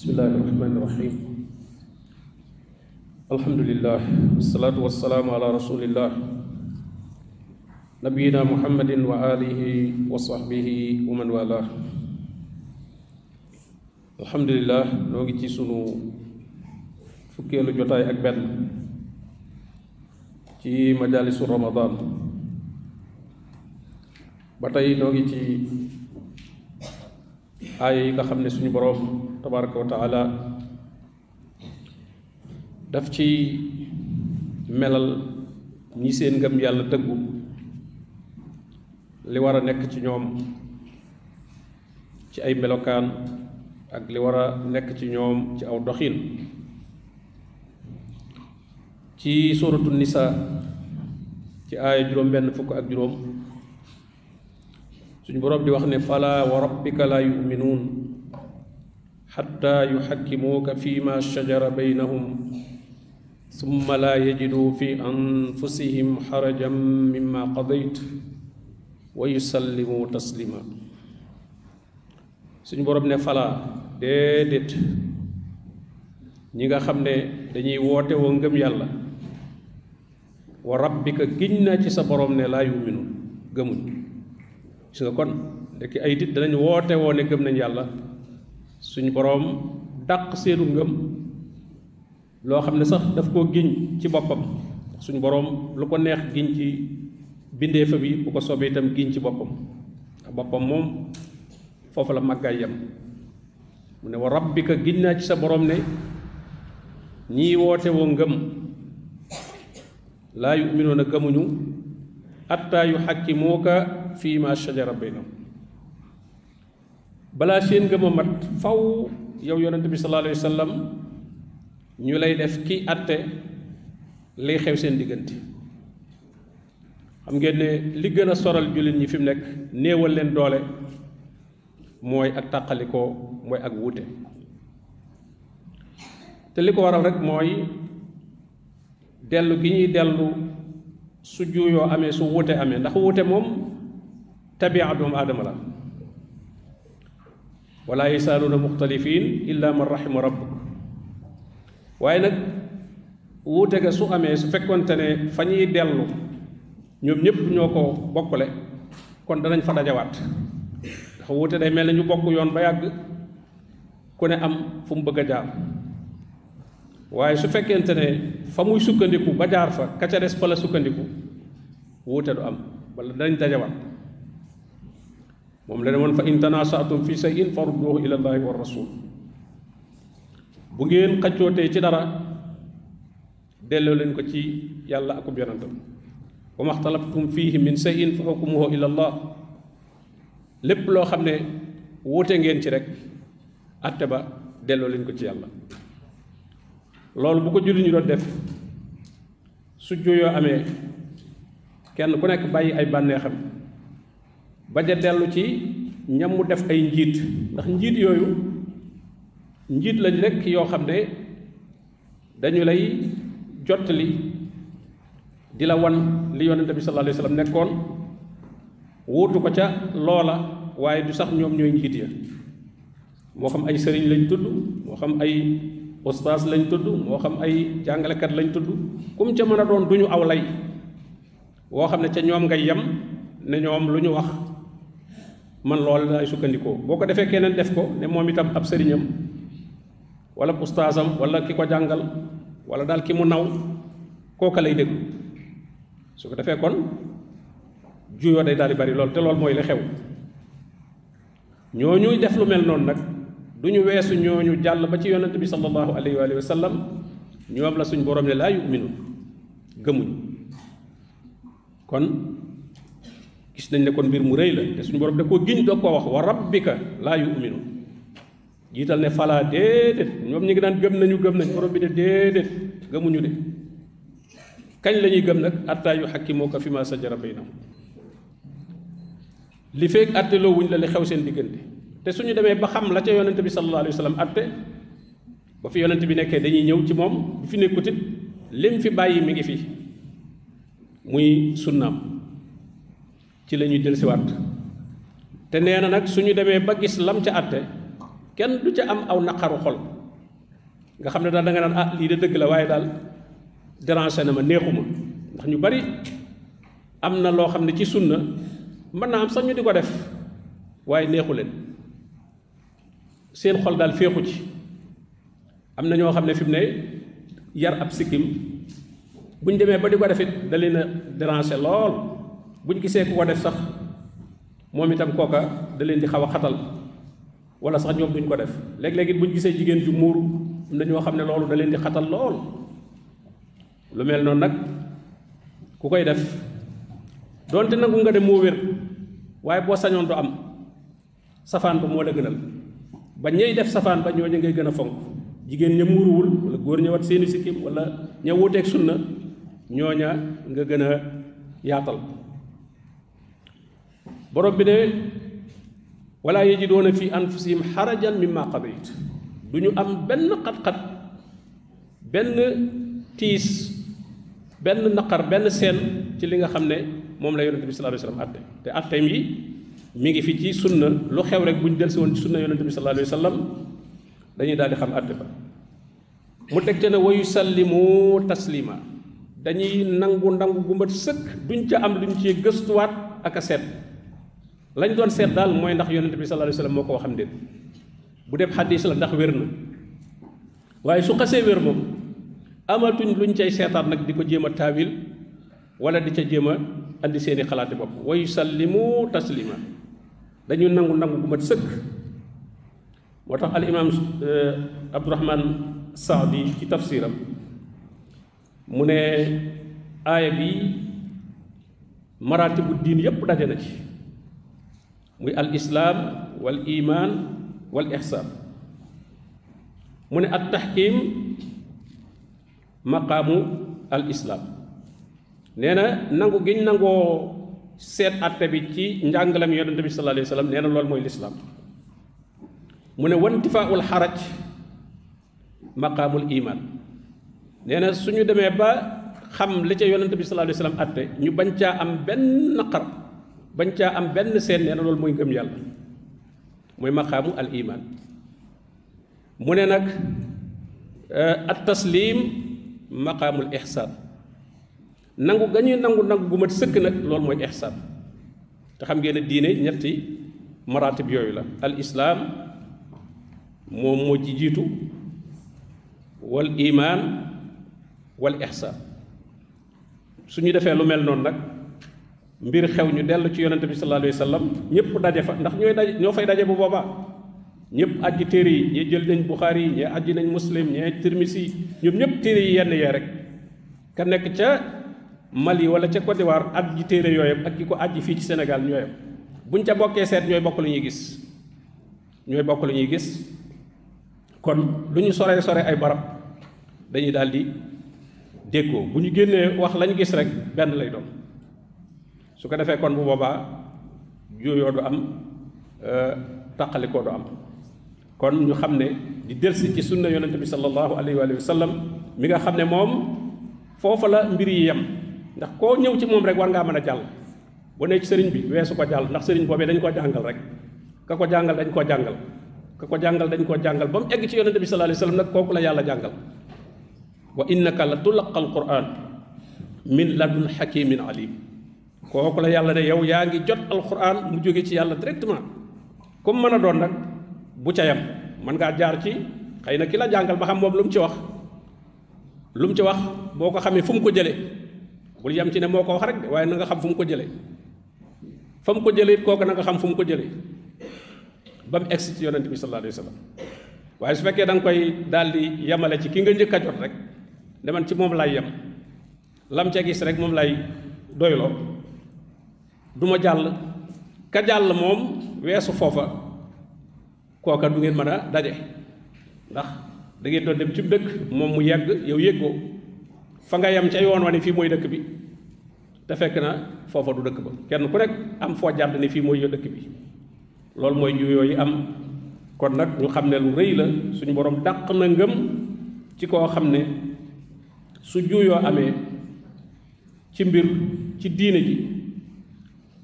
بسم الله الرحمن الرحيم. الحمد لله والصلاة والسلام على رسول الله. نبينا محمد وآله وصحبه ومن والاه. الحمد لله نوغي ci sunu fukkeelu jotaay ak benn ci majalisu ramadan ba tey noo ngi ci aaya yi boroom tabaraka wa taala daf ci melal ñi seen ngëm yàlla dëggu li war a nekk ci ñoom ci ay melokaan ak li war a nekk ci ñoom ci aw doxin ci suratu nisa ci aaya juróom benn fukk ak juróom suñu boroom di wax ne fala wa rabbika la yuminuun fi ma shajara baynahum summa laa yajiduu fi anfusihim xarajan mimma qadayt wa yusallimuu taslima suñu boroom ne fala déedéet. Ñi nga xam ne dañuy woote woo ngëm yàlla wa rabbika giñ naa ci sa boroom ne laa yuminuun gëmuñ. Gis nga kon ndekki ay nit danañ woote woo ne gëm nañ yàlla suñu boroom dàq seenu ngëm loo xam sax daf koo giñ ci boppam. suñu boroom lu ko neex giñ ci bindeefa bi bu ko soobee itam giñ ci boppam. boppam moom foofu la màggaay yem. mu ne wa rabbika giñ naa ci sa boroom ne ñii woote woo ngëm xattaa yu xakkimuuka fii ma shajara baynahum balaa seen ngëm a mat faw yow yonent bi sallallahu alayhi wa ñu lay def ki atte liy xew seen diggante. Xam ngeen ne li gën soral jullit ñi fi mu nekk néewal leen doole mooy ak tàqalikoo mooy ak wuute. Te li ko waral rek mooy dellu gi ñuy dellu su juuyoo amee su wuute amee. Ndax moom tabia doomu la wala yasaaluuna muxtalifin illa man rahima rabbuk. Waaye nag wuute ga su amee su fekkonte ne fa ñuy dellu ñoom ñëpp ko bokkule kon danañ fa dajawaat. Ndax day mel ñu bokk yoon ba ku ne am fu mu bëgg a jaar. Waaye su fekkente ne fa sukkandiku ba jaar fa ka ca des fa la sukkandiku wuute du am wala danañ moom la ne fa in tanaasatum fi shay'in farudduhu ila llahi wa rasul. Bu ngeen xaccootee ci dara delloo leen ko ci yàlla akub yonantam wa maxtalaftum fihi min shay'in fa xukmuhu ila llah lépp loo xam ne ngeen ci rek atte ba delloo leen ko ci yàlla. Loolu bu ko julli ñu doon def su juyoo amee kenn ku nekk bàyyi ay bànneexam ba ja dellu ci ñam mu def ay njiit. Ndax njiit yooyu njiit lañ rekk yoo xam ne dañu lay jottali di la wan li yonente bi sallallahu alayhi wasallam nekkoon wuutu ko ca loola waaye du sax ñoom ñooy njiit ya. Moo xam ay sëriñ lañ tudd moo xam ay ustaas lañ tudd moo xam ay jàngalekat lañ tudd kum ca a doon duñu aw lay. Woo xam ca ñoom ngay yem ne ñoom wax man loolu lay sukkandikoo. Boo ko defee keneen def ko ne moom itam ab sëriñam wala ustaasam wala ki ko jàngal wala daal ki mu naw kooka lay déglu. Su ko defee kon juyoo day daal bari lool te loolu mooy li xew. Ñooñuy def lu mel noonu nag du ñu weesu ñooñu ba ci yonent bi sallallahu alayhi wa sallam ñoom la suñ borom ne laa yuminu gëmuñ kon gis nañ ne kon mbir mu rëy la te suñu borom da koo giñ doog koo wax wa rabbika yuminu. Ne falaa déedéet. Ñoom ñi ngi daan gëm nañu gëm nañ borom bi ne déedéet gëmuñu de. Kañ la gëm nag? Attaa yu xakkimuuka fi ma sajara baynahum. Li feeg atteloo wuñ la li xew seen diggante. Te suñu demee ba xam la ca yonente bi alayhi atte ba fi bi dañuy ñëw ci fi nekkutit lim fi bàyyi mi ngi fi. Muy ci la ñuy dellusiwaat. Te nee na nag suñu demee ba gis lam ca atte kenn du ca am aw naqaru xol. Nga da nga naan ah lii de dëgg la waaye daal déranger na ma neexuma. Ndax ñu bari am na loo ci sunna mën naa am sax ñu di def waaye neexu leen. Seen xol daal féexu ci. Am na ñoo xam ne fi ne yar ab sikkim buñ demee ba di ko def it da leen lool buñ gisee ku ko def sax moom itam kooka da leen di xaw a xatal wala sax ñoom duñ ko def. Léeg-léeg it buñ gisee jigéen ju muuru am na ñoo xam ne loolu da leen di xatal lool. Lu mel noonu nag ku koy def donte nangu nga dem moo wér waaye boo sañoon du am. Safaan ba moo la gënal. Ba ñey def safaan ba ñooñu ngay gën a fonk. Jigéen ña muuruwul wala góor ña wat seeni sikkim wala ña wuuteeg sunna ñooña nga gën a yaatal borom bi ne wala yajidoona fi anfusihim xarajan mimma qadayt du ñu am benn xat-xat benn tiis benn naqar benn seen ci li nga xam ne moom la yonente bi sallallahu alayhi wasallam atte te atteem yi mi ngi fi ci sunna lu xew rek bu ñu delsi woon ci sunna yonente bi sallallahu alayhi wasallam dañuy daal di xam atte ba mu teg ca ne wa yusallimu taslima dañuy nangu nangu gu mat sëkk duñ ca am luñ ci gëstuwaat ak a seet lañ doon seet daal mooy ndax yonente bi sallallahu alayhi wasallam moo ko waxam déet. Bu def xadis la ndax wér na. Waaye su xasee wér moom amatuñ luñ cay seetaat nag di ko jéem a taawil wala di ca jéem a andi seeni xalaati bopp. Wa yusallimu taslima. Dañu nangu nangu gu mat sëkk. Moo tax al imam abdurahman saadi ci tafsiram mu ne aaya bi maratibu diin yépp daje na ci muy al islaam wal iman wal ihsaan mu ne at taxkim maqaamu al islaam nee na nangu giñ nangoo seet atte bi ci njàngalam yonente bi sallallahu alayhi wa sallam nee na loolu mooy lislaam mu ne wantifaaul xaraj maqaamul iman nee na suñu demee ba xam li ca yonente bi sallallahu alayhi sallam ñu bañ caa am benn naqar bañ caa am benn seen nee na loolu mooy ngëm yàlla mooy maqaamu al iman mu ne nag at taslim maqaamul ihsaan. Nangu ga ñuy nangu nangu gu mat sëkk nag loolu mooy ihsaan. Te xam ngeen ne diine ñetti maratib yooyu la. Al islaam moom moo ci jiitu wal iman wal ihsaan. Su ñu defee lu mel noonu nag mbir xew ñu dellu ci yonente bi sallallahu alayhi wa sallam ñëpp daje fa ndax ñooy daje ñoo fay daje bu boobaa. Ñëpp ajji téere yi ñee jël nañ buxaari yi ñee nañ muslim ñee tirmisi ñoom ñëpp téere yi yenn yee rek. Ka nekk ca Mali wala ca Côte d'Ivoire ajji téere yooyam ak ki ko ajji fii ci Sénégal ñooyam. Buñ ca bokkee seet ñooy bokk lu ñuy gis. Ñooy bokk lu ñuy gis. Kon lu ñu sore ay barab dañuy daal di déggoo. Bu ñu wax lañ gis rek benn lay doon su ko defee kon bu boobaa juyoo du am taqalikoo du am. Kon ñu xam ne di delsi ci sunna yonente bi sallallahu alayhi wa sallam mi nga xam ne moom foofa la mbir yi yem. Ndax koo ñëw ci moom rek war ngaa mën a jàll. Bu ne ci sëriñ bi weesu ko jàll. Ndax sëriñ boobee dañ koo jàngal rek. Ka ko jàngal dañ koo jàngal. Ka ko jàngal dañ koo jàngal. Ba mu egg ci yonente bi sallallahu alayhi wa sallam nag kooku la yàlla jàngal. Wa innaka la tulaqal quran min ladun hakimin alim kooku la yàlla ne yow yaa ngi jot alquran mu jóge ci yàlla directement. Comme mën a doon nag bu ca yam mën ngaa jaar ci xëy na ki la jàngal ba xam moom lu mu ci wax. Lu mu ci wax boo ko xamee fu mu ko jëlee. Bul yam ci ne moo ko wax rek waaye na nga xam fu mu ko jëlee. Fa mu ko jëlee it kooku na nga xam fu mu ko jëlee. Ba mu egsi ci yonente bi sallallahu alayhi wa sallam. Waaye su fekkee da nga koy daal di yemale ci ki nga njëkk a jot rek ne man ci moom lay yem. Lam ca gis rek moom lay doyloo du ma jàll. Ka jàll moom weesu foofa kooka du ngeen mën a daje. Ndax da ngeen doon dem ci dëkk moom mu yegg yow yëggoo. Fa nga yem ca yoon wa ni fii mooy bi te fekk na du ba. Kenn ku am foo jàdd ni fii mooy dëkk bi. Loolu mooy juyoo yi am. Kon nag ñu xam ne lu la suñu borom dàq na ngëm ci koo xam ne su juyoo amee ci mbir ci ji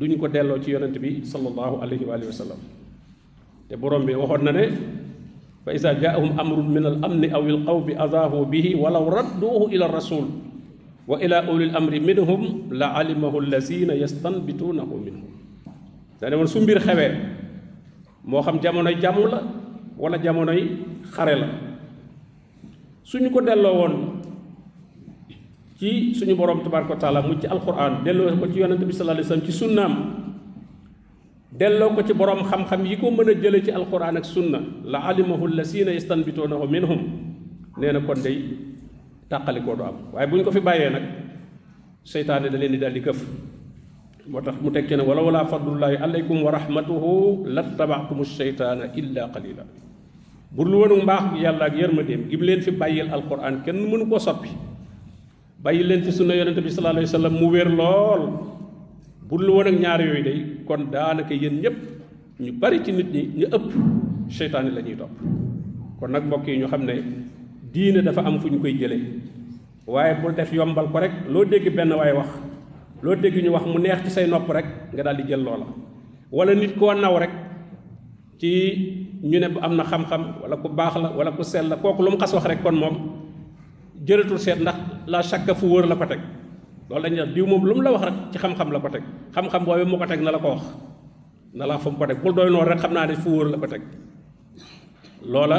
duñ ko delloo ci yonent bi sallallahu alayhi wa wa sallam te borom bi waxoon na ne fa ida jaahum amrun min al amni aw il qawmi adaahu bihi walaw radduuhu ila rasul wa ila uli l amri minhum la alimahu allazina yastanbituunahu minhum dane woon su mbir xewee moo xam jamonoy jàmm la wala jamonoy xare la suñu ko delloo woon ci suñu borom tabaraka taala mu ci alquran delloo ko ci yonente bi sallallahu alayhi wasallam ci sunnaam. Delloo ko ci borom xam-xam yi ko mën a ci alquran ak sunna. La alimahu lasina yastanbituunahu minhum. Nee na kon day tàqalikoo du am. Waaye bu ñu ko fi bàyyee nag seytaane da leen di daal di këf. Moo mu wala wala fadlullahi alaykum wa rahmatuhu lattabaatum seytaana illa qalila bur lu woonu mbaax yàlla ak yërmandeem gi mu leen fi bàyyil alquran kenn mënu koo soppi bàyyi leen fi sunna yonente bi sallallahu alayhi wa sallam mu wér lool. bu lu woon ak ñaar yooyu day kon daanaka yéen ñëpp ñu bari ci nit ñi ñu ëpp seytaane la ñuy kon nag mbokk yi ñu xam ne diine dafa am fu koy jëlee. waaye bul def yombal ko rek loo dégg benn waaye wax loo dégg ñu wax mu neex ci say nopp rek nga daal di jël loola. wala nit koo naw rek ci ñu ne na xam-xam wala ku baax la wala ku la lu mu wax rek kon moom jëlatul seet ndax la chaque fu wóor la ko teg. Loolu wax diw moom lu la wax rek ci xam-xam la ko teg. Xam-xam boobu mu ko teg na la ko wax. Na la fa ko teg. Bul doy noonu rek xam naa fu wóor la ko teg. Loola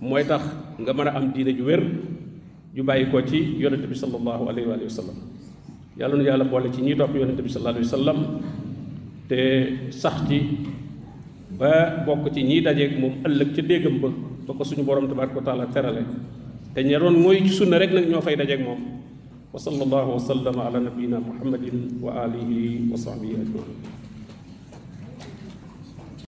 mooy tax nga am diine ju wér ju bàyyi ci yonente bi sallallahu alayhi wa sallam. Yàlla nu yàlla boole ci ñi topp bi sallallahu wa sallam te sax ci ba bokk ci ñiy dajeeg moom ëllëg ca déggam ba ba ko suñu borom taala terale te ñe doon mooy ci sunna rek nag ñoo fay dajeeg moom wa sallallahu wa sallama ala nabiyina muhammadin wa alihi wa sahbihi ajmain